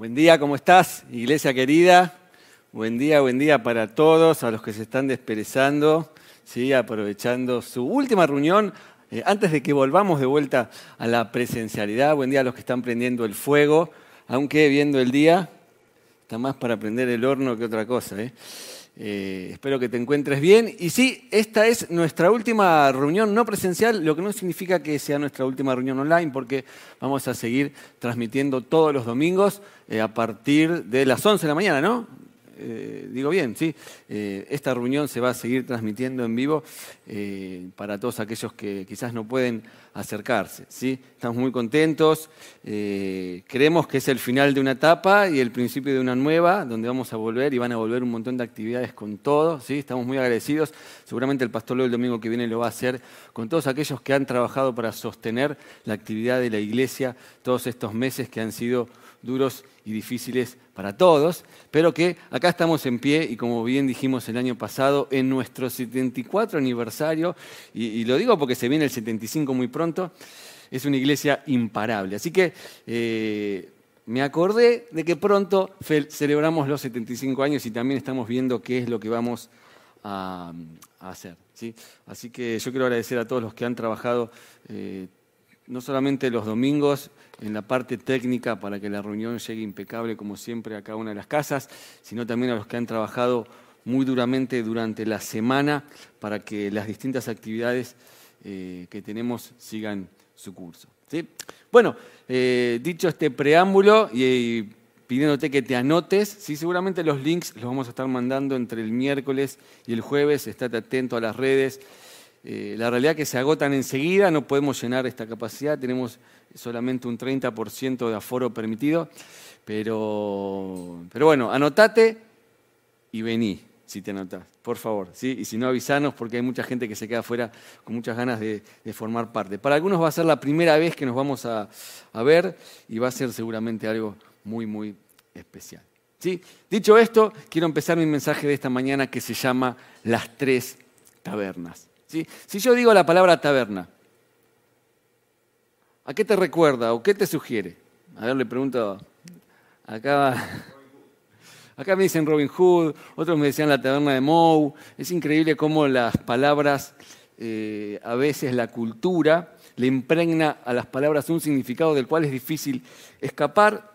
Buen día, ¿cómo estás, iglesia querida? Buen día, buen día para todos, a los que se están desperezando, ¿sí? aprovechando su última reunión eh, antes de que volvamos de vuelta a la presencialidad. Buen día a los que están prendiendo el fuego, aunque viendo el día, está más para prender el horno que otra cosa. ¿eh? Eh, espero que te encuentres bien. Y sí, esta es nuestra última reunión no presencial, lo que no significa que sea nuestra última reunión online, porque vamos a seguir transmitiendo todos los domingos eh, a partir de las 11 de la mañana, ¿no? Eh, digo bien, sí, esta reunión se va a seguir transmitiendo en vivo para todos aquellos que quizás no pueden acercarse. ¿sí? Estamos muy contentos, creemos que es el final de una etapa y el principio de una nueva, donde vamos a volver y van a volver un montón de actividades con todos. ¿sí? Estamos muy agradecidos, seguramente el pastor Leo el domingo que viene lo va a hacer con todos aquellos que han trabajado para sostener la actividad de la iglesia todos estos meses que han sido duros y difíciles para todos, pero que acá estamos en pie y como bien dijimos el año pasado, en nuestro 74 aniversario, y, lo digo porque se viene el 75 muy pronto, es una iglesia imparable. Así que eh, me acordé de que pronto celebramos los 75 años y también estamos viendo qué es lo que vamos a, hacer. ¿sí? Así que yo quiero agradecer a todos los que han trabajado. Eh, no solamente los domingos en la parte técnica para que la reunión llegue impecable como siempre a cada una de las casas, sino también a los que han trabajado muy duramente durante la semana para que las distintas actividades eh, que tenemos sigan su curso. ¿sí? Bueno, eh, dicho este preámbulo y, pidiéndote que te anotes, ¿sí? seguramente los links los vamos a estar mandando entre el miércoles y el jueves, estate atento a las redes. Eh, la realidad es que se agotan enseguida, no podemos llenar esta capacidad, tenemos solamente un 30% de aforo permitido, pero, pero bueno, anotate y vení si te anotás, por favor, ¿sí? y si no avisanos porque hay mucha gente que se queda afuera con muchas ganas de, formar parte. Para algunos va a ser la primera vez que nos vamos a, a ver y va a ser seguramente algo muy, muy especial. ¿sí? Dicho esto, quiero empezar mi mensaje de esta mañana que se llama Las tres tabernas. Si yo digo la palabra taberna, ¿a qué te recuerda o qué te sugiere? A ver, le pregunto, acá, acá me dicen Robin Hood, otros me decían la taberna de Moe. Es increíble cómo las palabras, eh, a veces la cultura, le impregna a las palabras un significado del cual es difícil escapar.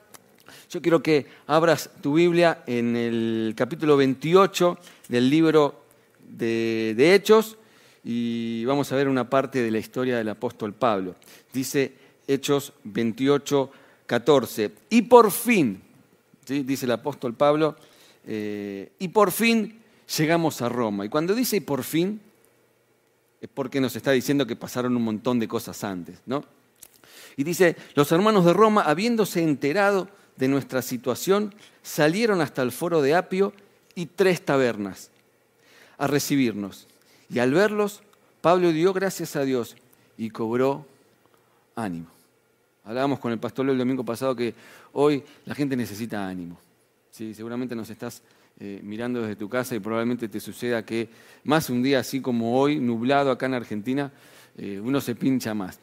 Yo quiero que abras tu Biblia en el capítulo 28 del libro de Hechos y vamos a ver una parte de la historia del apóstol Pablo. Dice Hechos 28, 14. Y por fin, dice el apóstol Pablo, eh, y por fin llegamos a Roma. Y cuando dice y por fin, es porque nos está diciendo que pasaron un montón de cosas antes, ¿no? Y dice, los hermanos de Roma, habiéndose enterado de nuestra situación, salieron hasta el foro de Apio y tres tabernas a recibirnos. Y al verlos, Pablo dio gracias a Dios y cobró ánimo. Hablábamos con el pastor el domingo pasado que hoy la gente necesita ánimo. ¿Sí? Seguramente nos estás eh, mirando desde tu casa y probablemente te suceda que más un día así como hoy, nublado acá en Argentina, eh, uno se pincha más.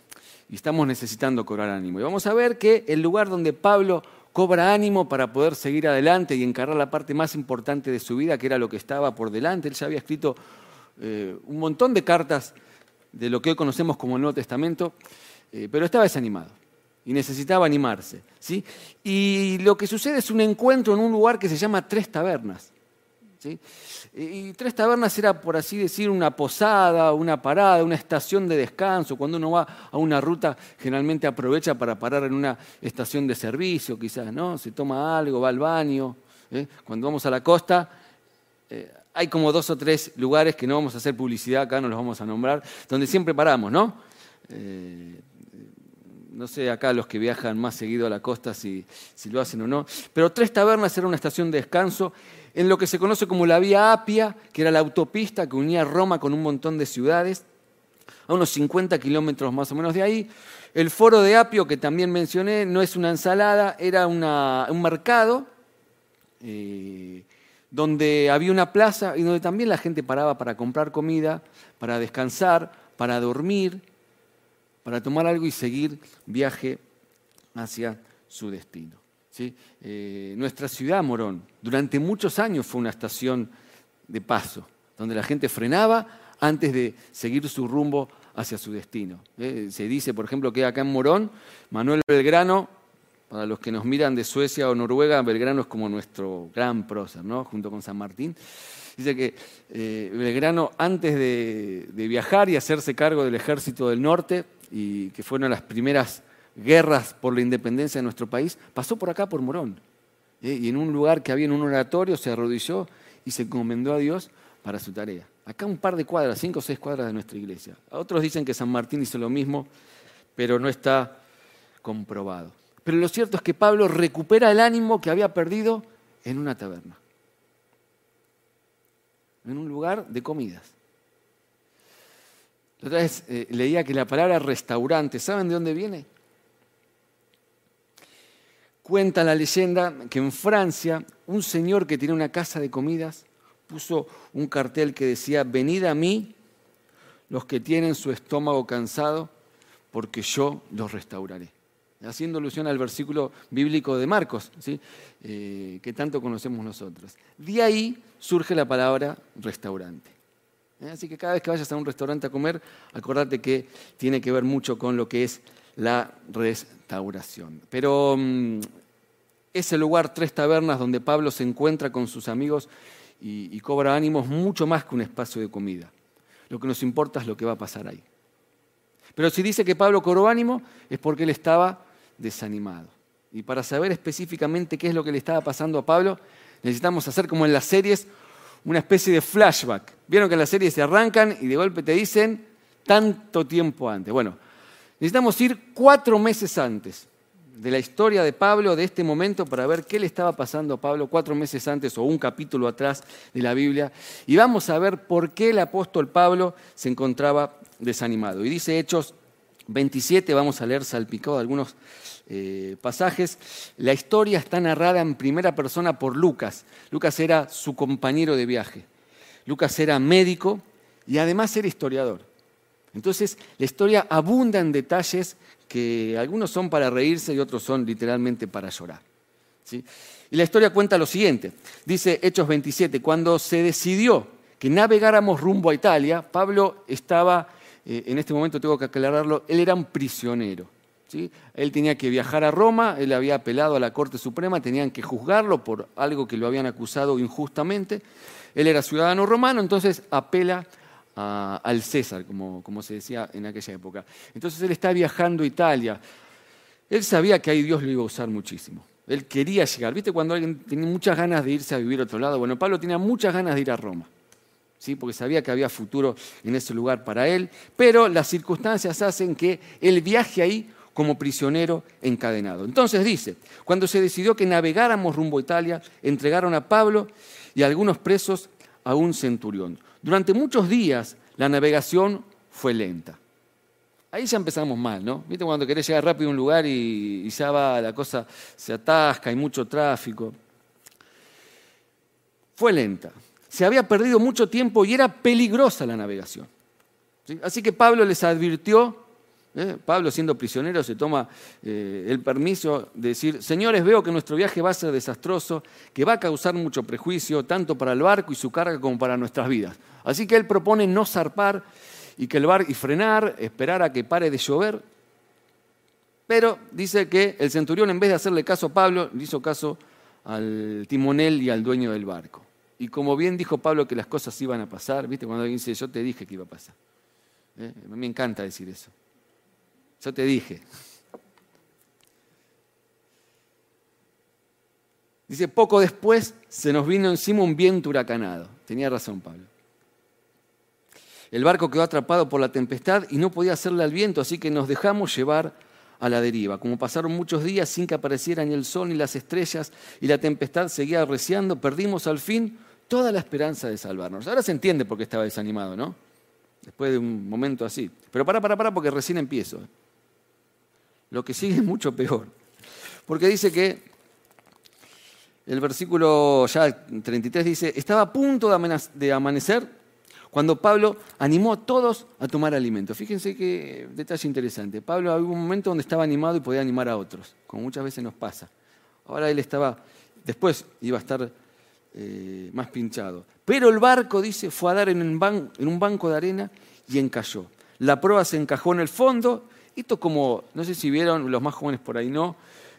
Y estamos necesitando cobrar ánimo. Y vamos a ver que el lugar donde Pablo cobra ánimo para poder seguir adelante y encargar la parte más importante de su vida, que era lo que estaba por delante. Él ya había escrito eh, un montón de cartas de lo que hoy conocemos como el Nuevo Testamento, eh, pero estaba desanimado y necesitaba animarse. ¿sí? Y lo que sucede es un encuentro en un lugar que se llama Tres Tabernas. ¿sí? Y Tres Tabernas era, por así decir, una posada, una parada, una estación de descanso. Cuando uno va a una ruta, generalmente aprovecha para parar en una estación de servicio, quizás, ¿no? Se toma algo, va al baño. ¿eh? Cuando vamos a la costa, hay como dos o tres lugares que no vamos a hacer publicidad acá, no los vamos a nombrar, donde siempre paramos, ¿no? Eh, no sé acá los que viajan más seguido a la costa si, si, lo hacen o no, pero Tres Tabernas era una estación de descanso en lo que se conoce como la Vía Apia, que era la autopista que unía Roma con un montón de ciudades, a unos 50 kilómetros más o menos de ahí. El foro de Apio, que también mencioné, no es una ensalada, era un mercado. Eh, donde había una plaza y donde también la gente paraba para comprar comida, para descansar, para dormir, para tomar algo y seguir viaje hacia su destino. ¿sí? Eh, nuestra ciudad, Morón, durante muchos años fue una estación de paso, donde la gente frenaba antes de seguir su rumbo hacia su destino. ¿eh? Se dice, por ejemplo, que acá en Morón, Manuel Belgrano, para los que nos miran de Suecia o Noruega, Belgrano es como nuestro gran prócer, ¿no? junto con San Martín. Dice que eh, Belgrano, antes de, viajar y hacerse cargo del ejército del norte, y que fueron las primeras guerras por la independencia de nuestro país, pasó por acá, por Morón. ¿eh? Y en un lugar que había en un oratorio se arrodilló y se encomendó a Dios para su tarea. Acá un par de cuadras, cinco o seis cuadras de nuestra iglesia. Otros dicen que San Martín hizo lo mismo, pero no está comprobado. Pero lo cierto es que Pablo recupera el ánimo que había perdido en una taberna, en un lugar de comidas. Otra vez eh, leía que la palabra restaurante, ¿saben de dónde viene? Cuenta la leyenda que en Francia un señor que tiene una casa de comidas puso un cartel que decía, venid a mí los que tienen su estómago cansado, porque yo los restauraré. Haciendo alusión al versículo bíblico de Marcos, ¿sí? Eh, que tanto conocemos nosotros. De ahí surge la palabra restaurante. ¿Eh? Así que cada vez que vayas a un restaurante a comer, acordate que tiene que ver mucho con lo que es la restauración. Pero mm, ese lugar, Tres Tabernas, donde Pablo se encuentra con sus amigos, y, cobra ánimos mucho más que un espacio de comida. Lo que nos importa es lo que va a pasar ahí. Pero si dice que Pablo cobró ánimo es porque él estaba desanimado. Y para saber específicamente qué es lo que le estaba pasando a Pablo, necesitamos hacer como en las series una especie de flashback. Vieron que en las series se arrancan y de golpe te dicen tanto tiempo antes. Bueno, necesitamos ir cuatro meses antes de la historia de Pablo, de este momento, para ver qué le estaba pasando a Pablo cuatro meses antes o un capítulo atrás de la Biblia. Y vamos a ver por qué el apóstol Pablo se encontraba desanimado. Y dice Hechos 27, vamos a leer salpicado algunos eh, pasajes. La historia está narrada en primera persona por Lucas. Lucas era su compañero de viaje. Lucas era médico y además era historiador. Entonces, la historia abunda en detalles que algunos son para reírse y otros son literalmente para llorar. Y la historia cuenta lo siguiente. Dice Hechos 27, cuando se decidió que navegáramos rumbo a Italia, Pablo estaba, eh, en este momento tengo que aclararlo, él era un prisionero. ¿Sí? Él tenía que viajar a Roma, él había apelado a la Corte Suprema, tenían que juzgarlo por algo que lo habían acusado injustamente. Él era ciudadano romano, entonces apela al César, como, se decía en aquella época. Entonces él está viajando a Italia. Él sabía que ahí Dios lo iba a usar muchísimo. Él quería llegar. ¿Viste cuando alguien tiene muchas ganas de irse a vivir a otro lado? Bueno, Pablo tenía muchas ganas de ir a Roma. ¿sí? Porque sabía que había futuro en ese lugar para él. Pero las circunstancias hacen que él viaje ahí como prisionero encadenado. Entonces dice, cuando se decidió que navegáramos rumbo a Italia, entregaron a Pablo y a algunos presos a un centurión. Durante muchos días la navegación fue lenta. Ahí ya empezamos mal, ¿no? ¿Viste cuando querés llegar rápido a un lugar y, ya va, la cosa se atasca, hay mucho tráfico? Fue lenta. Se había perdido mucho tiempo y era peligrosa la navegación. Así que Pablo les advirtió ¿Eh? Pablo, siendo prisionero, se toma eh, el permiso de decir, señores, veo que nuestro viaje va a ser desastroso, que va a causar mucho prejuicio, tanto para el barco y su carga como para nuestras vidas. Así que él propone no zarpar y, que el bar, y frenar, esperar a que pare de llover. Pero dice que el centurión, en vez de hacerle caso a Pablo, le hizo caso al timonel y al dueño del barco. Y como bien dijo Pablo que las cosas iban a pasar, ¿viste? Cuando alguien dice, yo te dije que iba a pasar. ¿Eh? Me encanta decir eso. Yo te dije. Dice, poco después se nos vino encima un viento huracanado. Tenía razón Pablo. El barco quedó atrapado por la tempestad y no podía hacerle al viento, así que nos dejamos llevar a la deriva. Como pasaron muchos días sin que apareciera ni el sol ni las estrellas y la tempestad seguía arreciando, perdimos al fin toda la esperanza de salvarnos. Ahora se entiende por qué estaba desanimado, ¿no? Después de un momento así. Pero para, para, para, porque recién empiezo. Lo que sigue es mucho peor. Porque dice que el versículo ya 33 dice, estaba a punto de amanecer cuando Pablo animó a todos a tomar alimento. Fíjense qué detalle interesante. Pablo había un momento donde estaba animado y podía animar a otros, como muchas veces nos pasa. Ahora él estaba, después iba a estar eh, más pinchado. Pero el barco, dice, fue a dar en un, banco de arena y encalló. La prueba se encajó en el fondo. Esto como, no sé si vieron, los más jóvenes por ahí no,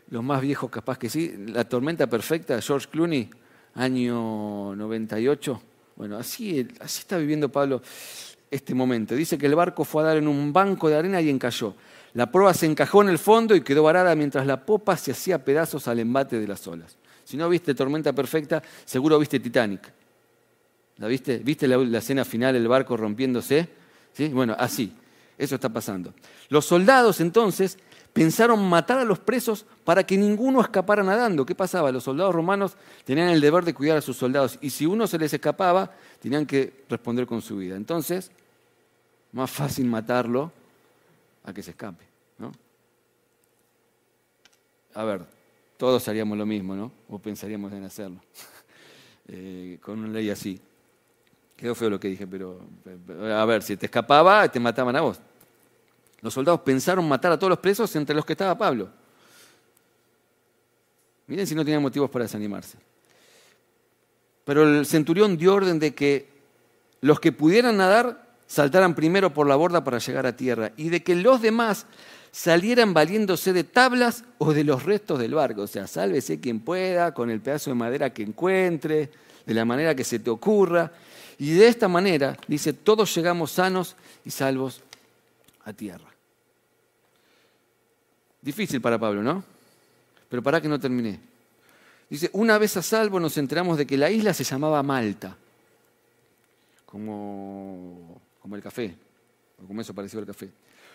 los más viejos capaz que sí, La tormenta perfecta George Clooney, año 98. Bueno, así, así está viviendo Pablo este momento. Dice que el barco fue a dar en un banco de arena y encalló. La proa se encajó en el fondo y quedó varada mientras la popa se hacía pedazos al embate de las olas. Si no viste Tormenta Perfecta, seguro viste Titanic. ¿La viste? ¿Viste la, escena final, el barco rompiéndose? ¿Sí? Bueno, así. Eso está pasando. Los soldados entonces pensaron matar a los presos para que ninguno escapara nadando. ¿Qué pasaba? Los soldados romanos tenían el deber de cuidar a sus soldados y si uno se les escapaba, tenían que responder con su vida. Entonces, más fácil matarlo a que se escape. ¿no? A ver, todos haríamos lo mismo, ¿no? O pensaríamos en hacerlo. Eh, con una ley así. Quedó feo lo que dije, pero a ver, si te escapaba, te mataban a vos. Los soldados pensaron matar a todos los presos entre los que estaba Pablo. Miren si no tenían motivos para desanimarse. Pero el centurión dio orden de que los que pudieran nadar saltaran primero por la borda para llegar a tierra y de que los demás salieran valiéndose de tablas o de los restos del barco. O sea, sálvese quien pueda, con el pedazo de madera que encuentre, de la manera que se te ocurra. Y de esta manera, dice, todos llegamos sanos y salvos a tierra. Difícil para Pablo, ¿no? Pero para que no terminé. Dice, una vez a salvo nos enteramos de que la isla se llamaba Malta, como, como el café, o como eso pareció el café.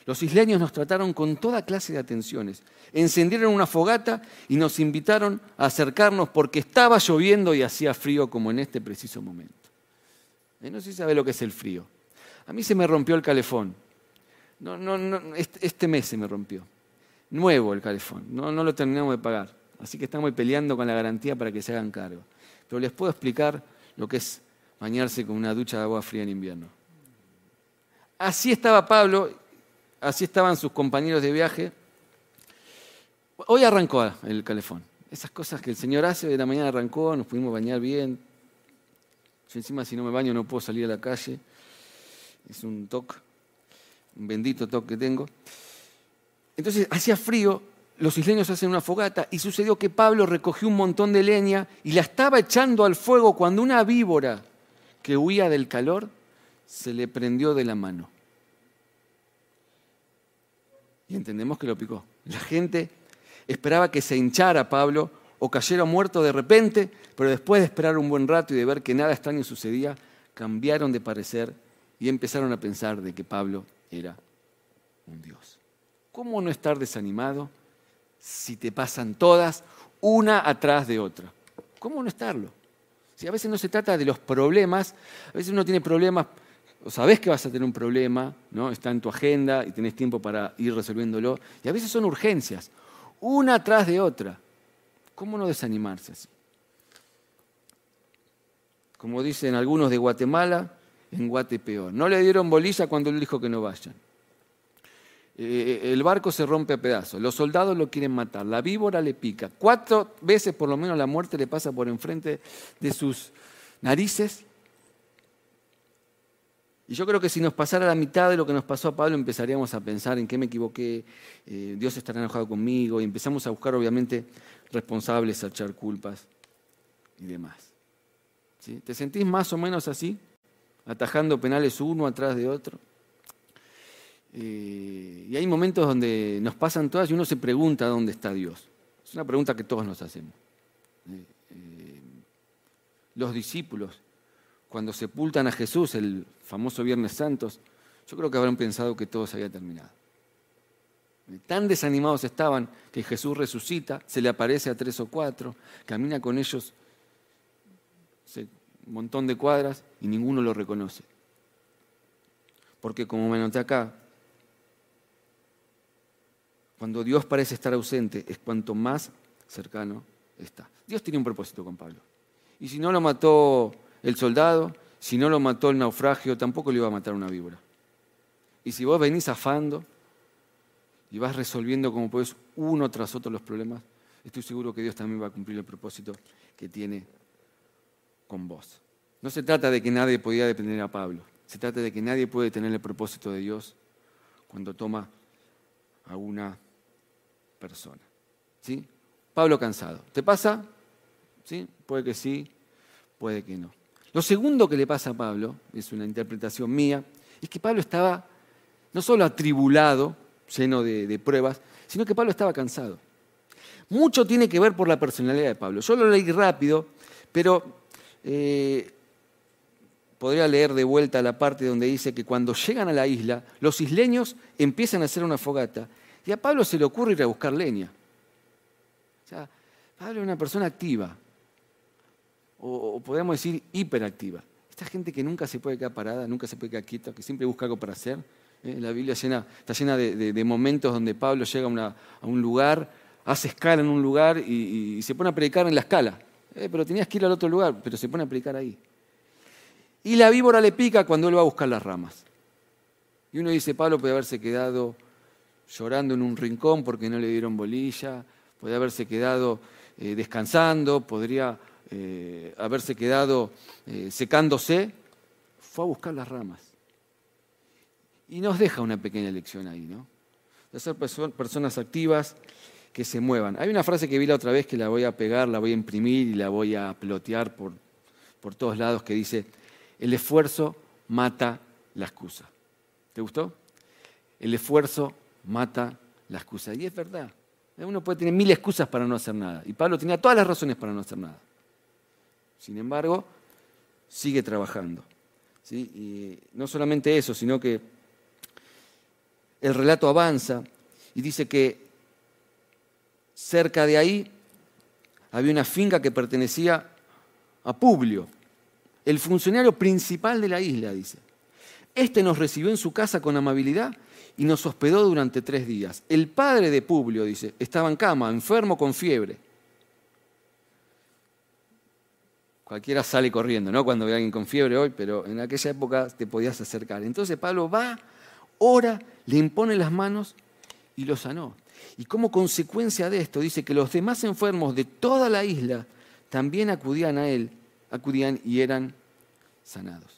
Los isleños nos trataron con toda clase de atenciones. Encendieron una fogata y nos invitaron a acercarnos porque estaba lloviendo y hacía frío como en este preciso momento. Eh, no sé si sabe lo que es el frío. A mí se me rompió el calefón. No, no, no, este, este mes se me rompió. Nuevo el calefón. No, lo terminamos de pagar. Así que estamos peleando con la garantía para que se hagan cargo. Pero les puedo explicar lo que es bañarse con una ducha de agua fría en invierno. Así estaba Pablo, así estaban sus compañeros de viaje. Hoy arrancó el calefón. Esas cosas que el Señor hace, de la mañana arrancó, nos pudimos bañar bien. Yo encima si no me baño no puedo salir a la calle. Es un toque, un bendito toque que tengo. Entonces hacía frío, los isleños hacen una fogata y sucedió que Pablo recogió un montón de leña y la estaba echando al fuego cuando una víbora que huía del calor se le prendió de la mano. Y entendemos que lo picó. La gente esperaba que se hinchara Pablo o cayera muerto de repente, pero después de esperar un buen rato y de ver que nada extraño sucedía, cambiaron de parecer y empezaron a pensar de que Pablo era un dios. ¿Cómo no estar desanimado si te pasan todas una atrás de otra? ¿Cómo no estarlo? Si a veces no se trata de los problemas, a veces uno tiene problemas, o sabes que vas a tener un problema, ¿no? está en tu agenda y tenés tiempo para ir resolviéndolo, y a veces son urgencias, una atrás de otra. ¿Cómo no desanimarse así? Como dicen algunos de Guatemala, en Guate peor. No le dieron bolilla cuando él dijo que no vayan. Eh, el barco se rompe a pedazos, los soldados lo quieren matar, la víbora le pica, cuatro veces por lo menos la muerte le pasa por enfrente de sus narices. Y yo creo que si nos pasara la mitad de lo que nos pasó a Pablo, empezaríamos a pensar en qué me equivoqué, eh, Dios estará enojado conmigo, y empezamos a buscar obviamente responsables, a echar culpas y demás. ¿Te sentís más o menos así? Atajando penales uno atrás de otro. Eh, y hay momentos donde nos pasan todas y uno se pregunta dónde está Dios. Es una pregunta que todos nos hacemos. Eh, eh, los discípulos, cuando sepultan a Jesús el famoso Viernes Santos, yo creo que habrán pensado que todo se había terminado. Tan desanimados estaban que Jesús resucita, se le aparece a tres o cuatro, camina con ellos un montón de cuadras y ninguno lo reconoce. Porque como me noté acá, cuando Dios parece estar ausente, es cuanto más cercano está. Dios tiene un propósito con Pablo. Y si no lo mató el soldado, si no lo mató el naufragio, tampoco le iba a matar una víbora. Y si vos venís afando y vas resolviendo como puedes uno tras otro los problemas, estoy seguro que Dios también va a cumplir el propósito que tiene con vos. No se trata de que nadie podía depender a Pablo, se trata de que nadie puede tener el propósito de Dios cuando toma a una persona. ¿Sí? Pablo cansado. ¿Te pasa? ¿Sí? Puede que sí, puede que no. Lo segundo que le pasa a Pablo, es una interpretación mía, es que Pablo estaba no solo atribulado, lleno de, pruebas, sino que Pablo estaba cansado. Mucho tiene que ver por la personalidad de Pablo. Yo lo leí rápido, pero eh, podría leer de vuelta la parte donde dice que cuando llegan a la isla, los isleños empiezan a hacer una fogata y a Pablo se le ocurre ir a buscar leña. O sea, Pablo es una persona activa, o, podríamos decir hiperactiva. Esta gente que nunca se puede quedar parada, nunca se puede quedar quieta, que siempre busca algo para hacer. ¿eh? La Biblia está llena de, momentos donde Pablo llega a, un lugar, hace escala en un lugar y, se pone a predicar en la escala. Eh, pero tenías que ir al otro lugar, pero se pone a predicar ahí. Y la víbora le pica cuando él va a buscar las ramas. Y uno dice, Pablo puede haberse quedado llorando en un rincón porque no le dieron bolilla, puede haberse quedado eh, descansando, podría eh, haberse quedado eh, secándose, fue a buscar las ramas. Y nos deja una pequeña lección ahí, ¿no? De ser personas activas que se muevan. Hay una frase que vi la otra vez que la voy a pegar, la voy a imprimir y la voy a plotear por, por todos lados que dice, el esfuerzo mata la excusa. ¿Te gustó? El esfuerzo mata la excusa. Y es verdad. Uno puede tener mil excusas para no hacer nada. Y Pablo tenía todas las razones para no hacer nada. Sin embargo, sigue trabajando. ¿sí? Y no solamente eso, sino que el relato avanza y dice que cerca de ahí había una finca que pertenecía a Publio, el funcionario principal de la isla, dice. Este nos recibió en su casa con amabilidad y nos hospedó durante tres días. El padre de Publio, dice, estaba en cama, enfermo con fiebre. Cualquiera sale corriendo, ¿no? Cuando ve a alguien con fiebre hoy, pero en aquella época te podías acercar. Entonces Pablo va, ora, le impone las manos y lo sanó. Y como consecuencia de esto, dice que los demás enfermos de toda la isla también acudían a él, acudían y eran sanados.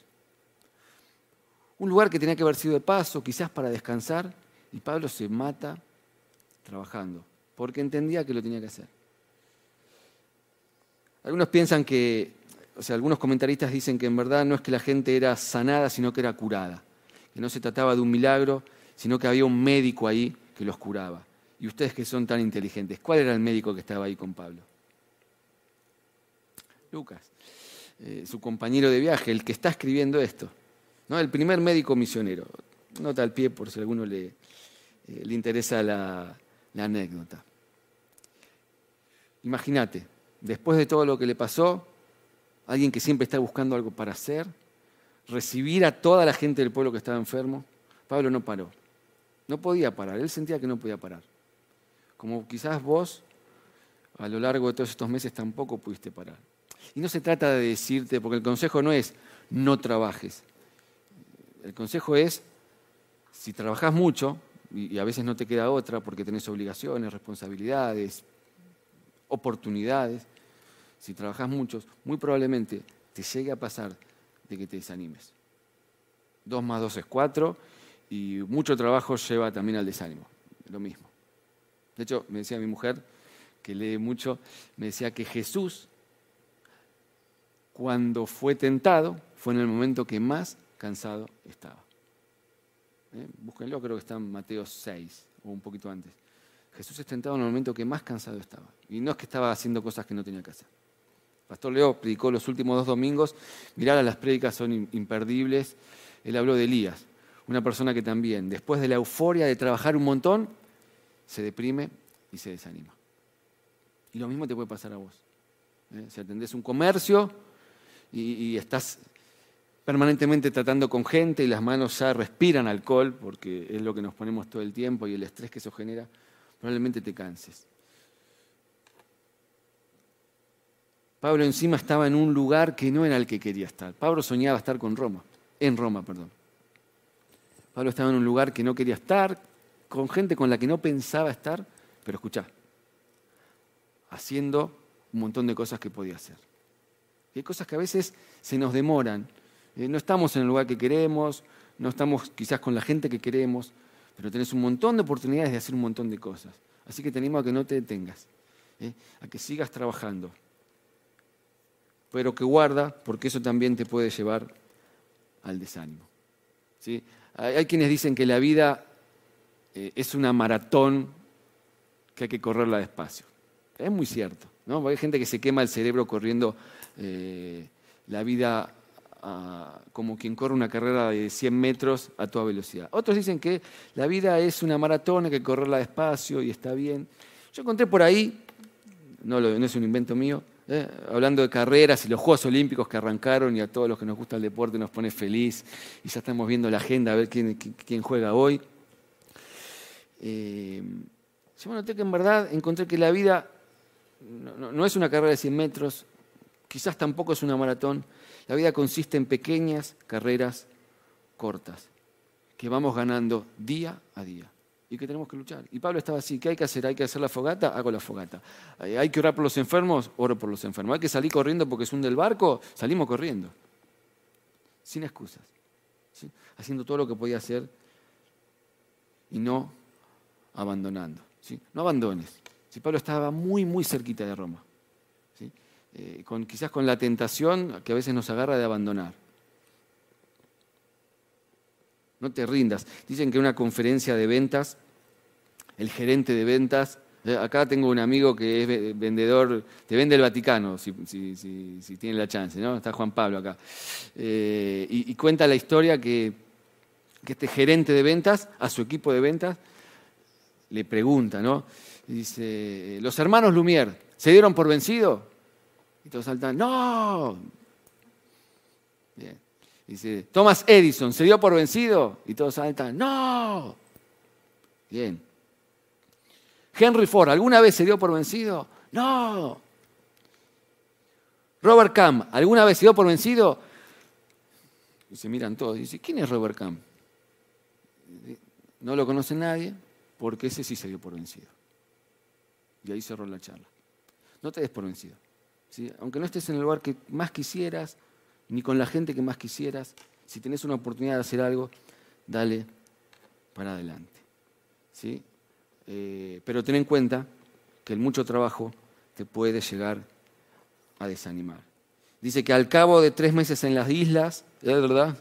Un lugar que tenía que haber sido de paso, quizás para descansar, y Pablo se mata trabajando, porque entendía que lo tenía que hacer. Algunos piensan que o sea, algunos comentaristas dicen que en verdad no es que la gente era sanada, sino que era curada. Que no se trataba de un milagro, sino que había un médico ahí que los curaba. Y ustedes que son tan inteligentes, ¿cuál era el médico que estaba ahí con Pablo? Lucas, eh, su compañero de viaje, el que está escribiendo esto. ¿No? El primer médico misionero. Nota al pie por si a alguno le, eh, le interesa la, la anécdota. Imagínate, después de todo lo que le pasó, alguien que siempre está buscando algo para hacer, recibir a toda la gente del pueblo que estaba enfermo. Pablo no paró, no podía parar, él sentía que no podía parar. Como quizás vos a lo largo de todos estos meses tampoco pudiste parar. Y no se trata de decirte, porque el consejo no es no trabajes. El consejo es, si trabajas mucho, y a veces no te queda otra porque tenés obligaciones, responsabilidades, oportunidades, si trabajas muchos, muy probablemente te llegue a pasar de que te desanimes. Dos más dos es cuatro y mucho trabajo lleva también al desánimo, lo mismo. De hecho, me decía mi mujer, que lee mucho, me decía que Jesús, cuando fue tentado, fue en el momento que más cansado estaba. ¿Eh? Búsquenlo, creo que está en Mateo 6 o un poquito antes. Jesús es tentado en el momento que más cansado estaba. Y no es que estaba haciendo cosas que no tenía que hacer. Pastor Leo predicó los últimos dos domingos. Mirá, las prédicas son imperdibles. Él habló de Elías, una persona que también, después de la euforia de trabajar un montón, se deprime y se desanima. Y lo mismo te puede pasar a vos. ¿eh? Si atendés un comercio y, estás permanentemente tratando con gente y las manos ya respiran alcohol, porque es lo que nos ponemos todo el tiempo y el estrés que eso genera, probablemente te canses. Pablo encima estaba en un lugar que no era el que quería estar. Pablo soñaba estar con Roma, en Roma, perdón. Pablo estaba en un lugar que no quería estar, con gente con la que no pensaba estar, pero escuchá, haciendo un montón de cosas que podía hacer. hay cosas que a veces se nos demoran. Eh, no estamos en el lugar que queremos, no estamos quizás con la gente que queremos, pero tenés un montón de oportunidades de hacer un montón de cosas. Así que te animo a que no te detengas, ¿eh? a que sigas trabajando. Pero que guarda, porque eso también te puede llevar al desánimo. ¿sí? Hay, quienes dicen que la vida eh, es una maratón que hay que correrla despacio. Es muy cierto. ¿no? Hay gente que se quema el cerebro corriendo la vida como quien corre una carrera de 100 metros a toda velocidad. Otros dicen que la vida es una maratón, hay que correrla despacio y está bien. Yo encontré por ahí, no, es un invento mío, ¿eh? hablando de carreras y los Juegos Olímpicos que arrancaron y a todos los que nos gusta el deporte nos pone feliz y ya estamos viendo la agenda a ver quién, quién juega hoy. Eh, yo noté que en verdad encontré que la vida no, no es una carrera de 100 metros, quizás tampoco es una maratón, la vida consiste en pequeñas carreras cortas que vamos ganando día a día y que tenemos que luchar. Y Pablo estaba así, ¿qué hay que hacer? ¿Hay que hacer la fogata? Hago la fogata. ¿Hay que orar por los enfermos? Oro por los enfermos. ¿Hay que salir corriendo porque es un del barco? Salimos corriendo. Sin excusas. Haciendo todo lo que podía hacer y no abandonando. No abandones. Si Pablo estaba muy, muy cerquita de Roma. Eh, quizás con la tentación que a veces nos agarra de abandonar. No te rindas. Dicen que en una conferencia de ventas, el gerente de ventas, eh, acá tengo un amigo que es vendedor, te vende el Vaticano, si, tiene la chance, ¿no? Está Juan Pablo acá. Eh, y, cuenta la historia que, que este gerente de ventas, a su equipo de ventas, le pregunta, ¿no? Dice, los hermanos Lumière, ¿se dieron por vencido? Y todos saltan, ¡no! Bien. Dice, Thomas Edison, ¿se dio por vencido? Y todos saltan, ¡no! Bien. Henry Ford, ¿alguna vez se dio por vencido? No. Robert Camp, ¿alguna vez se dio por vencido? Y se miran todos. Y dice, ¿quién es Robert Camp? No lo conoce nadie, porque ese sí se dio por vencido. Y ahí cerró la charla. No te des por vencido. Aunque no estés en el lugar que más quisieras, ni con la gente que más quisieras, si tenés una oportunidad de hacer algo, dale para adelante. ¿sí? Eh, pero ten en cuenta que el mucho trabajo te puede llegar a desanimar. Dice que al cabo de tres meses en las islas, ¿es verdad?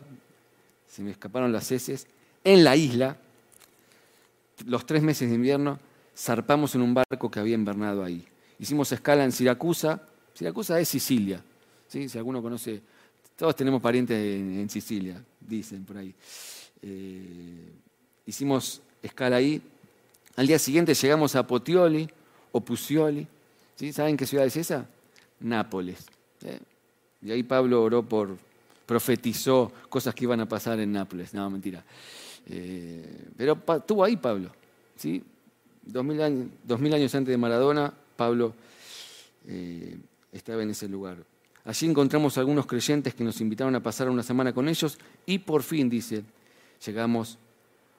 Se me escaparon las heces, en la isla, los tres meses de invierno, zarpamos en un barco que había invernado ahí. Hicimos escala en Siracusa, Siracusa es Sicilia. ¿sí? Si alguno conoce, todos tenemos parientes en, Sicilia, dicen por ahí. Eh, hicimos escala ahí. Al día siguiente llegamos a Potioli o Pucioli. ¿sí? ¿Saben qué ciudad es esa? Nápoles. ¿eh? Y ahí Pablo oró por, profetizó cosas que iban a pasar en Nápoles. No, mentira. Eh, pero estuvo ahí Pablo. ¿sí? Dos mil, años antes de Maradona, Pablo estaba en ese lugar. Allí encontramos algunos creyentes que nos invitaron a pasar una semana con ellos y por fin, dice, llegamos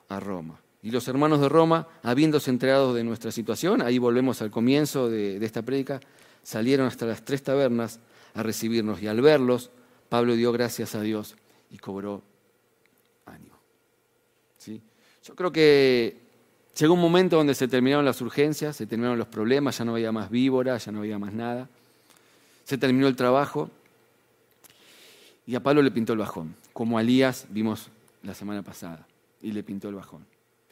a Roma. Y los hermanos de Roma, habiéndose enterado de nuestra situación, ahí volvemos al comienzo de, esta prédica, salieron hasta las tres tabernas a recibirnos y al verlos, Pablo dio gracias a Dios y cobró ánimo. ¿Sí? Yo creo que llegó un momento donde se terminaron las urgencias, se terminaron los problemas, ya no había más víbora, ya no había más nada se terminó el trabajo y a Pablo le pintó el bajón, como a Elías vimos la semana pasada, y le pintó el bajón.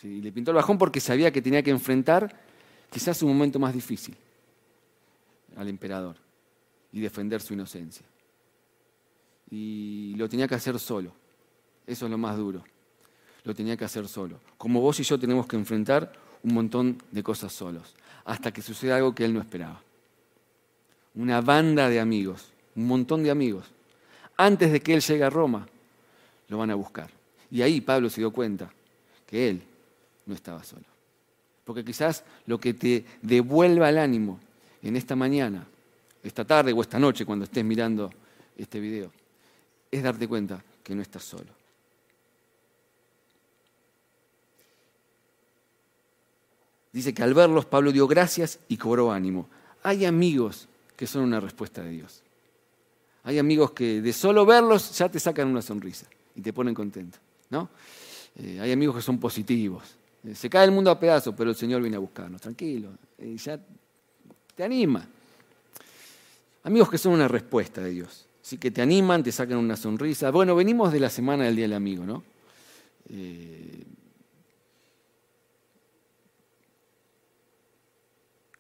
Y le pintó el bajón porque sabía que tenía que enfrentar quizás un momento más difícil al emperador y defender su inocencia. Y lo tenía que hacer solo. Eso es lo más duro. Lo tenía que hacer solo. Como vos y yo tenemos que enfrentar un montón de cosas solos, hasta que suceda algo que él no esperaba una banda de amigos, un montón de amigos. Antes de que él llegue a Roma, lo van a buscar. Y ahí Pablo se dio cuenta que él no estaba solo. Porque quizás lo que te devuelva el ánimo en esta mañana, esta tarde o esta noche cuando estés mirando este video, es darte cuenta que no estás solo. Dice que al verlos Pablo dio gracias y cobró ánimo. Hay amigos que son una respuesta de Dios. Hay amigos que de solo verlos ya te sacan una sonrisa y te ponen contento. ¿no? Eh, hay amigos que son positivos. Eh, se cae el mundo a pedazos, pero el Señor viene a buscarnos. Tranquilo. Y ya te anima. Amigos que son una respuesta de Dios. Así que te animan, te sacan una sonrisa. Bueno, venimos de la semana del Día del Amigo, ¿no?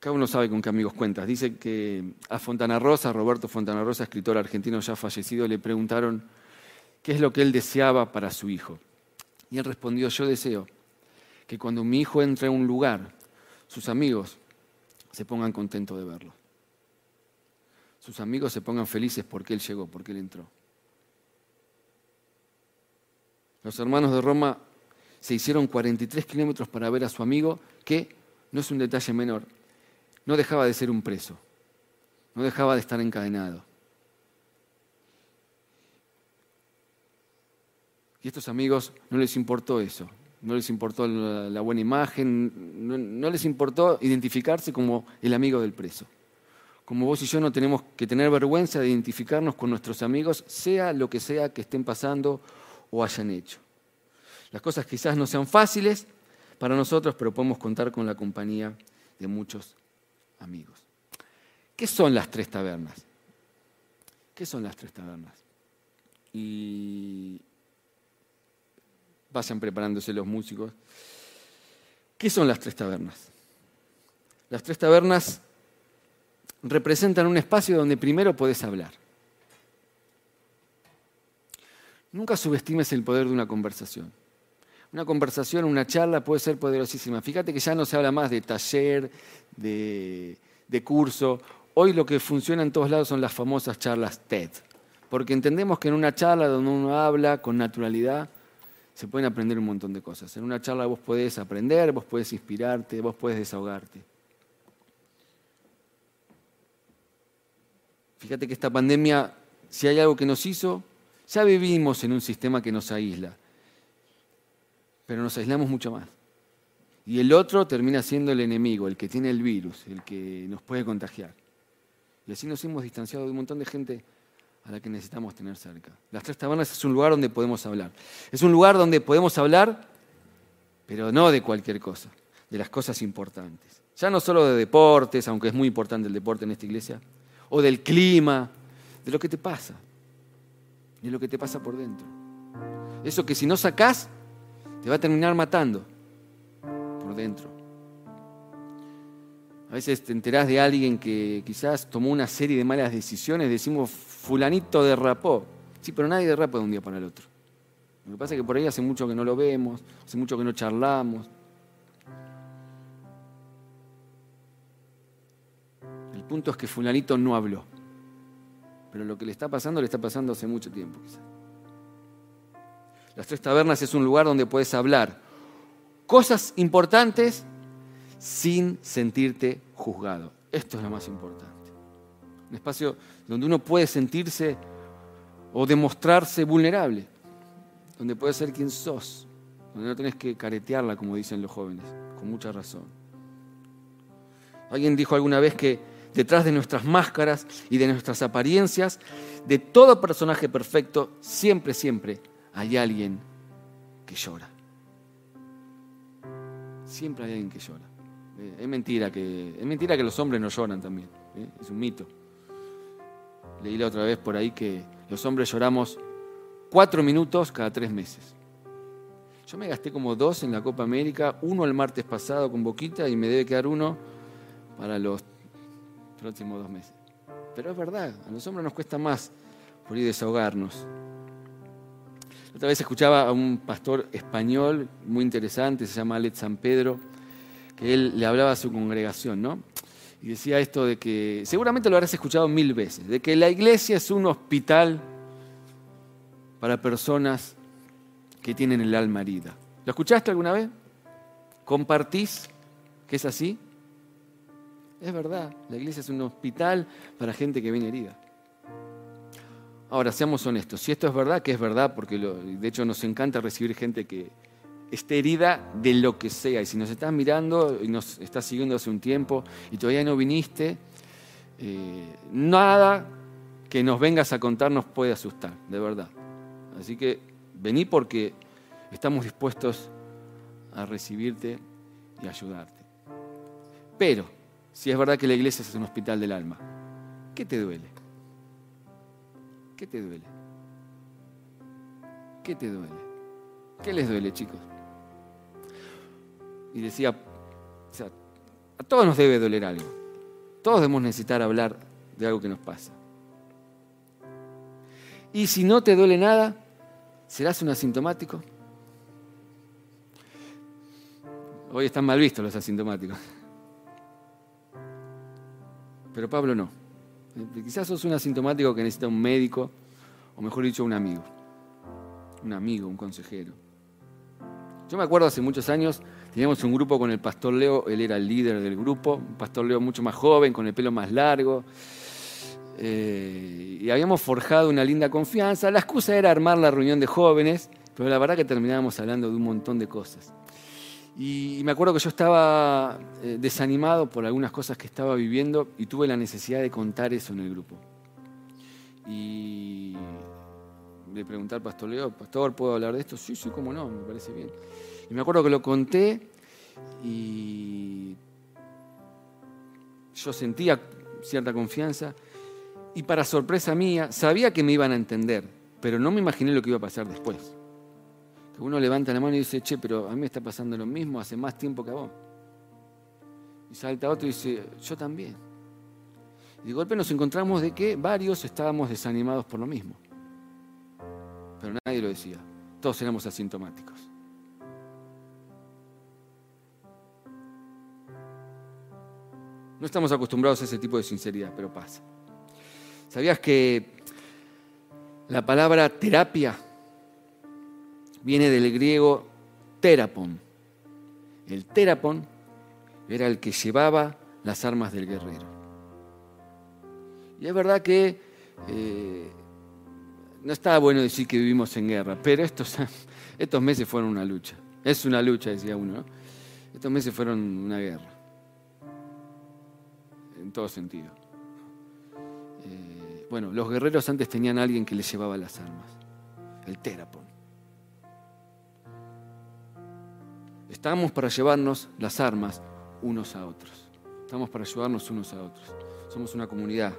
Cada uno sabe con qué amigos cuentas. Dice que a Fontana Rosa, Roberto Fontana Rosa, escritor argentino ya fallecido, le preguntaron qué es lo que él deseaba para su hijo. Y él respondió, yo deseo que cuando mi hijo entre a un lugar, sus amigos se pongan contentos de verlo. Sus amigos se pongan felices porque él llegó, porque él entró. Los hermanos de Roma se hicieron 43 kilómetros para ver a su amigo, que no es un detalle menor, no dejaba de ser un preso, no dejaba de estar encadenado. Y estos amigos no les importó eso, no les importó la, buena imagen, no, les importó identificarse como el amigo del preso. Como vos y yo no tenemos que tener vergüenza de identificarnos con nuestros amigos, sea lo que sea que estén pasando o hayan hecho. Las cosas quizás no sean fáciles para nosotros, pero podemos contar con la compañía de muchos amigos. ¿Qué son las tres tabernas? ¿Qué son las tres tabernas? Y vayan preparándose los músicos. ¿Qué son las tres tabernas? Las tres tabernas representan un espacio donde primero podés hablar. Nunca subestimes el poder de una conversación. Una conversación, una charla puede ser poderosísima. Fíjate que ya no se habla más de taller, de, curso. Hoy lo que funciona en todos lados son las famosas charlas TED. Porque entendemos que en una charla donde uno habla con naturalidad, se pueden aprender un montón de cosas. En una charla vos podés aprender, vos podés inspirarte, vos podés desahogarte. Fíjate que esta pandemia, si hay algo que nos hizo, ya vivimos en un sistema que nos aísla, pero nos aislamos mucho más. Y el otro termina siendo el enemigo, el que tiene el virus, el que nos puede contagiar. Y así nos hemos distanciado de un montón de gente a la que necesitamos tener cerca. Las Tres Tabernas es un lugar donde podemos hablar. Es un lugar donde podemos hablar, pero no de cualquier cosa, de las cosas importantes. Ya no solo de deportes, aunque es muy importante el deporte en esta iglesia, o del clima, de lo que te pasa, de lo que te pasa por dentro. Eso que si no sacás, te va a terminar matando por dentro. A veces te enterás de alguien que quizás tomó una serie de malas decisiones, decimos, fulanito derrapó. Sí, pero nadie derrapa de un día para el otro. Lo que pasa es que por ahí hace mucho que no lo vemos, hace mucho que no charlamos. El punto es que fulanito no habló. Pero lo que le está pasando le está pasando hace mucho tiempo quizás. Las tres tabernas es un lugar donde puedes hablar cosas importantes sin sentirte juzgado. Esto es lo más importante. Un espacio donde uno puede sentirse o demostrarse vulnerable, donde puedes ser quien sos, donde no tenés que caretearla, como dicen los jóvenes, con mucha razón. Alguien dijo alguna vez que detrás de nuestras máscaras y de nuestras apariencias, de todo personaje perfecto, siempre, siempre hay alguien que llora. Siempre hay alguien que llora. Eh, es mentira que, es mentira que los hombres no lloran también. ¿eh? Es un mito. Leí la otra vez por ahí que los hombres lloramos cuatro minutos cada tres meses. Yo me gasté como dos en la Copa América, uno el martes pasado con Boquita y me debe quedar uno para los próximos dos meses. Pero es verdad, a los hombres nos cuesta más por ir desahogarnos. Otra vez escuchaba a un pastor español muy interesante, se llama Alex San Pedro, que él le hablaba a su congregación, ¿no? Y decía esto de que, seguramente lo habrás escuchado mil veces, de que la iglesia es un hospital para personas que tienen el alma herida. ¿Lo escuchaste alguna vez? ¿Compartís que es así? Es verdad, la iglesia es un hospital para gente que viene herida. Ahora, seamos honestos, si esto es verdad, que es verdad, porque de hecho nos encanta recibir gente que, esté herida de lo que sea. Y si nos estás mirando y nos estás siguiendo hace un tiempo y todavía no viniste, eh, nada que nos vengas a contar nos puede asustar, de verdad. Así que vení porque estamos dispuestos a recibirte y ayudarte. Pero, si es verdad que la iglesia es un hospital del alma, ¿qué te duele? ¿Qué te duele? ¿Qué te duele? ¿Qué les duele, chicos? Y decía, a todos nos debe doler algo. Todos debemos necesitar hablar de algo que nos pasa. Y si no te duele nada, ¿serás un asintomático? Hoy están mal vistos los asintomáticos. Pero Pablo no. Quizás sos un asintomático que necesita un médico, o mejor dicho, un amigo. Un amigo, un consejero. Yo me acuerdo hace muchos años, teníamos un grupo con el pastor Leo, él era el líder del grupo, un pastor Leo mucho más joven, con el pelo más largo. Eh, y habíamos forjado una linda confianza. La excusa era armar la reunión de jóvenes, pero la verdad que terminábamos hablando de un montón de cosas. Y, me acuerdo que yo estaba eh, desanimado por algunas cosas que estaba viviendo y tuve la necesidad de contar eso en el grupo. Y le pregunté al pastor Leo, pastor, ¿puedo hablar de esto? Sí, sí, cómo no, me parece bien. Y me acuerdo que lo conté y yo sentía cierta confianza y para sorpresa mía sabía que me iban a entender, pero no me imaginé lo que iba a pasar después uno levanta la mano y dice, che, pero a mí me está pasando lo mismo hace más tiempo que a vos. Y salta otro y dice, yo también. Y de golpe nos encontramos de que varios estábamos desanimados por lo mismo. Pero nadie lo decía. Todos éramos asintomáticos. No estamos acostumbrados a ese tipo de sinceridad, pero pasa. ¿Sabías que la palabra terapia viene del griego terapon. El terapon era el que llevaba las armas del guerrero. Y es verdad que eh, no estaba bueno decir que vivimos en guerra, pero estos, estos meses fueron una lucha. Es una lucha, decía uno. Estos meses fueron una guerra. En todo sentido. Eh, bueno, los guerreros antes tenían a alguien que les llevaba las armas. El terapon. Estamos para llevarnos las armas unos a otros. Estamos para ayudarnos unos a otros. Somos una comunidad.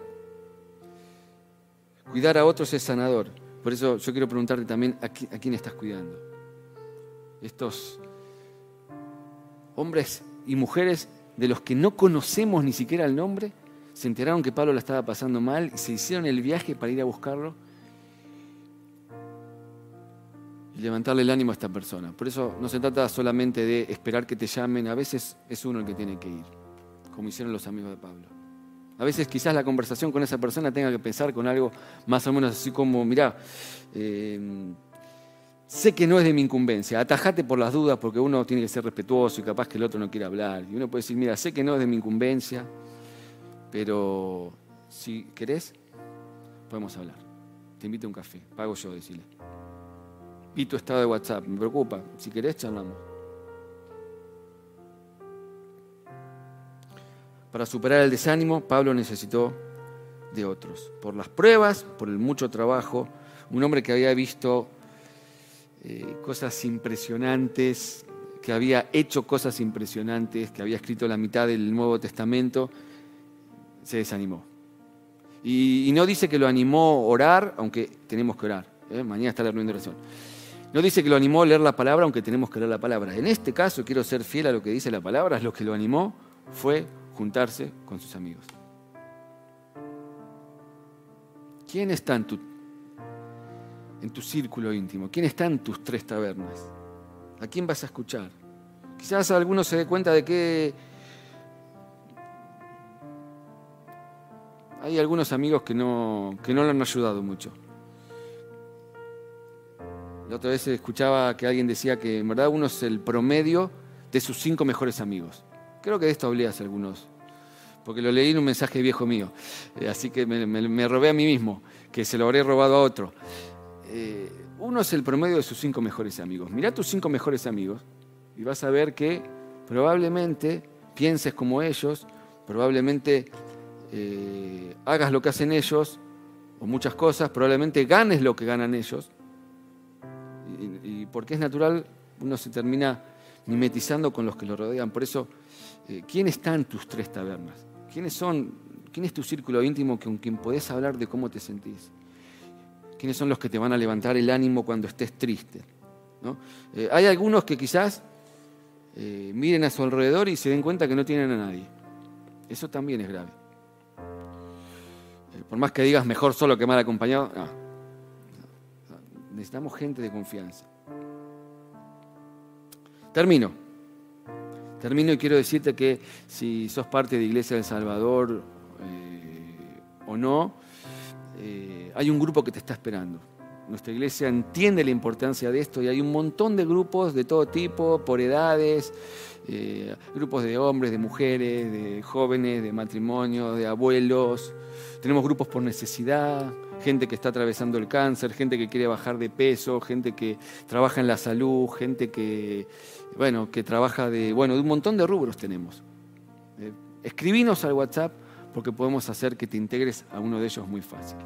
Cuidar a otros es sanador. Por eso yo quiero preguntarte también a quién estás cuidando. Estos hombres y mujeres de los que no conocemos ni siquiera el nombre, se enteraron que Pablo la estaba pasando mal y se hicieron el viaje para ir a buscarlo levantarle el ánimo a esta persona. Por eso no se trata solamente de esperar que te llamen, a veces es uno el que tiene que ir, como hicieron los amigos de Pablo. A veces quizás la conversación con esa persona tenga que pensar con algo más o menos así como, mirá, eh, sé que no es de mi incumbencia, atajate por las dudas porque uno tiene que ser respetuoso y capaz que el otro no quiere hablar. Y uno puede decir, mira, sé que no es de mi incumbencia, pero si querés, podemos hablar. Te invito a un café, pago yo, decirle y tu estado de WhatsApp. Me preocupa. Si querés, charlamos. Para superar el desánimo, Pablo necesitó de otros. Por las pruebas, por el mucho trabajo. Un hombre que había visto eh, cosas impresionantes, que había hecho cosas impresionantes, que había escrito la mitad del Nuevo Testamento, se desanimó. Y, no dice que lo animó a orar, aunque tenemos que orar. ¿eh? Mañana está la reunión de oración. No dice que lo animó a leer la palabra, aunque tenemos que leer la palabra. En este caso, quiero ser fiel a lo que dice la palabra, lo que lo animó fue juntarse con sus amigos. ¿Quién está en tu, en tu círculo íntimo? ¿Quién está en tus tres tabernas? ¿A quién vas a escuchar? Quizás alguno se dé cuenta de que hay algunos amigos que no, que no le han ayudado mucho. La otra vez escuchaba que alguien decía que en verdad uno es el promedio de sus cinco mejores amigos. Creo que de esto hablé hace algunos, porque lo leí en un mensaje viejo mío. Eh, así que me, robé a mí mismo, que se lo habré robado a otro. Eh, uno es el promedio de sus cinco mejores amigos. Mirá tus cinco mejores amigos y vas a ver que probablemente pienses como ellos, probablemente eh, hagas lo que hacen ellos, o muchas cosas, probablemente ganes lo que ganan ellos. Porque es natural, uno se termina mimetizando con los que lo rodean. Por eso, eh, ¿quién está en tus tres tabernas? ¿Quiénes son? ¿Quién es tu círculo íntimo con quien podés hablar de cómo te sentís? ¿Quiénes son los que te van a levantar el ánimo cuando estés triste? Eh, hay algunos que quizás eh, miren a su alrededor y se den cuenta que no tienen a nadie. Eso también es grave. Eh, por más que digas mejor solo que mal acompañado, necesitamos gente de confianza. Termino. Termino y quiero decirte que si sos parte de Iglesia del Salvador o no, hay un grupo que te está esperando. Nuestra iglesia entiende la importancia de esto y hay un montón de grupos de todo tipo, por edades, eh, grupos de hombres, de mujeres, de jóvenes, de matrimonio, de abuelos. Tenemos grupos por necesidad, gente que está atravesando el cáncer, gente que quiere bajar de peso, gente que trabaja en la salud, gente que, bueno, que trabaja de, bueno, de un montón de rubros tenemos. Eh, al WhatsApp porque podemos hacer que te integres a uno de ellos muy fácil.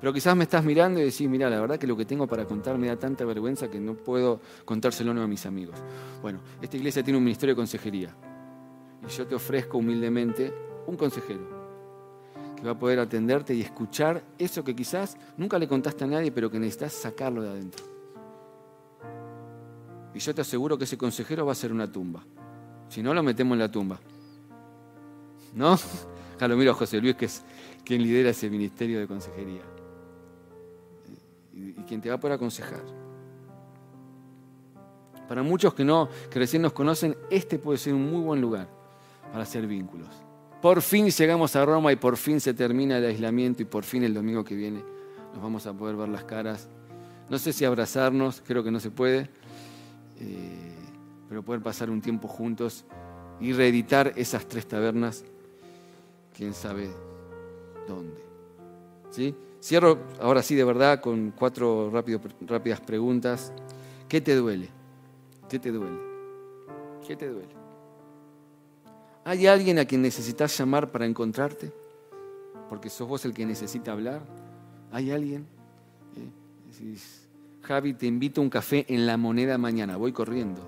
Pero quizás me estás mirando y decís, mira, la verdad que lo que tengo para contar me da tanta vergüenza que no puedo contárselo a mis amigos. Bueno, esta iglesia tiene un ministerio de consejería. Y yo te ofrezco humildemente un consejero que va a poder atenderte y escuchar eso que quizás nunca le contaste a nadie, pero que necesitas sacarlo de adentro. Y yo te aseguro que ese consejero va a ser una tumba. Si no, lo metemos en la tumba. ¿No? Lo miro a José Luis, que es quien lidera ese ministerio de consejería y, quien te va a poder aconsejar. Para muchos que no, que recién nos conocen, este puede ser un muy buen lugar para hacer vínculos. Por fin llegamos a Roma y por fin se termina el aislamiento y por fin el domingo que viene nos vamos a poder ver las caras. No sé si abrazarnos, creo que no se puede, eh, pero poder pasar un tiempo juntos y reeditar esas tres tabernas, quién sabe dónde. ¿Sí? Cierro ahora sí de verdad con cuatro rápidas preguntas. ¿Qué te duele? ¿Qué te duele? ¿Qué te duele? ¿Hay alguien a quien necesitas llamar para encontrarte? Porque sos vos el que necesita hablar. ¿Hay alguien? ¿Eh? Javi, te invito a un café en la moneda mañana. Voy corriendo.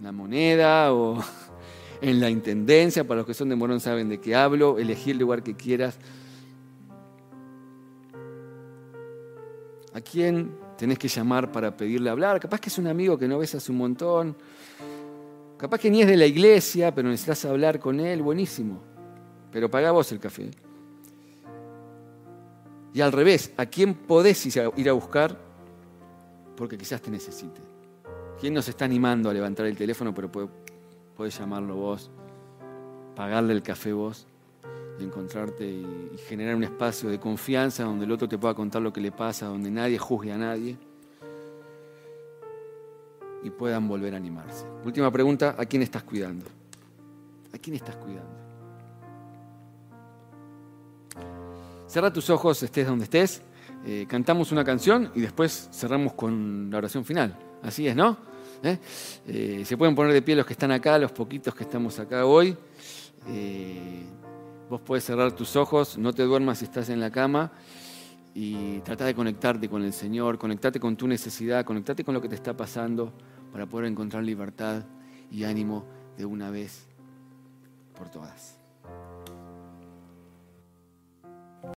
La moneda o en la intendencia, para los que son de Morón saben de qué hablo. Elegí el lugar que quieras. ¿A quién tenés que llamar para pedirle hablar? Capaz que es un amigo que no ves hace un montón. Capaz que ni es de la iglesia, pero necesitas hablar con él. Buenísimo. Pero paga vos el café. Y al revés, ¿a quién podés ir a buscar? Porque quizás te necesite. ¿Quién nos está animando a levantar el teléfono, pero podés llamarlo vos? Pagarle el café vos encontrarte y, generar un espacio de confianza donde el otro te pueda contar lo que le pasa, donde nadie juzgue a nadie y puedan volver a animarse. Última pregunta, ¿a quién estás cuidando? ¿A quién estás cuidando? Cierra tus ojos, estés donde estés, eh, cantamos una canción y después cerramos con la oración final. Así es, ¿no? ¿Eh? Eh, se pueden poner de pie los que están acá, los poquitos que estamos acá hoy. Vos puedes cerrar tus ojos, no te duermas si estás en la cama y trata de conectarte con el Señor, conectarte con tu necesidad, conectarte con lo que te está pasando para poder encontrar libertad y ánimo de una vez por todas.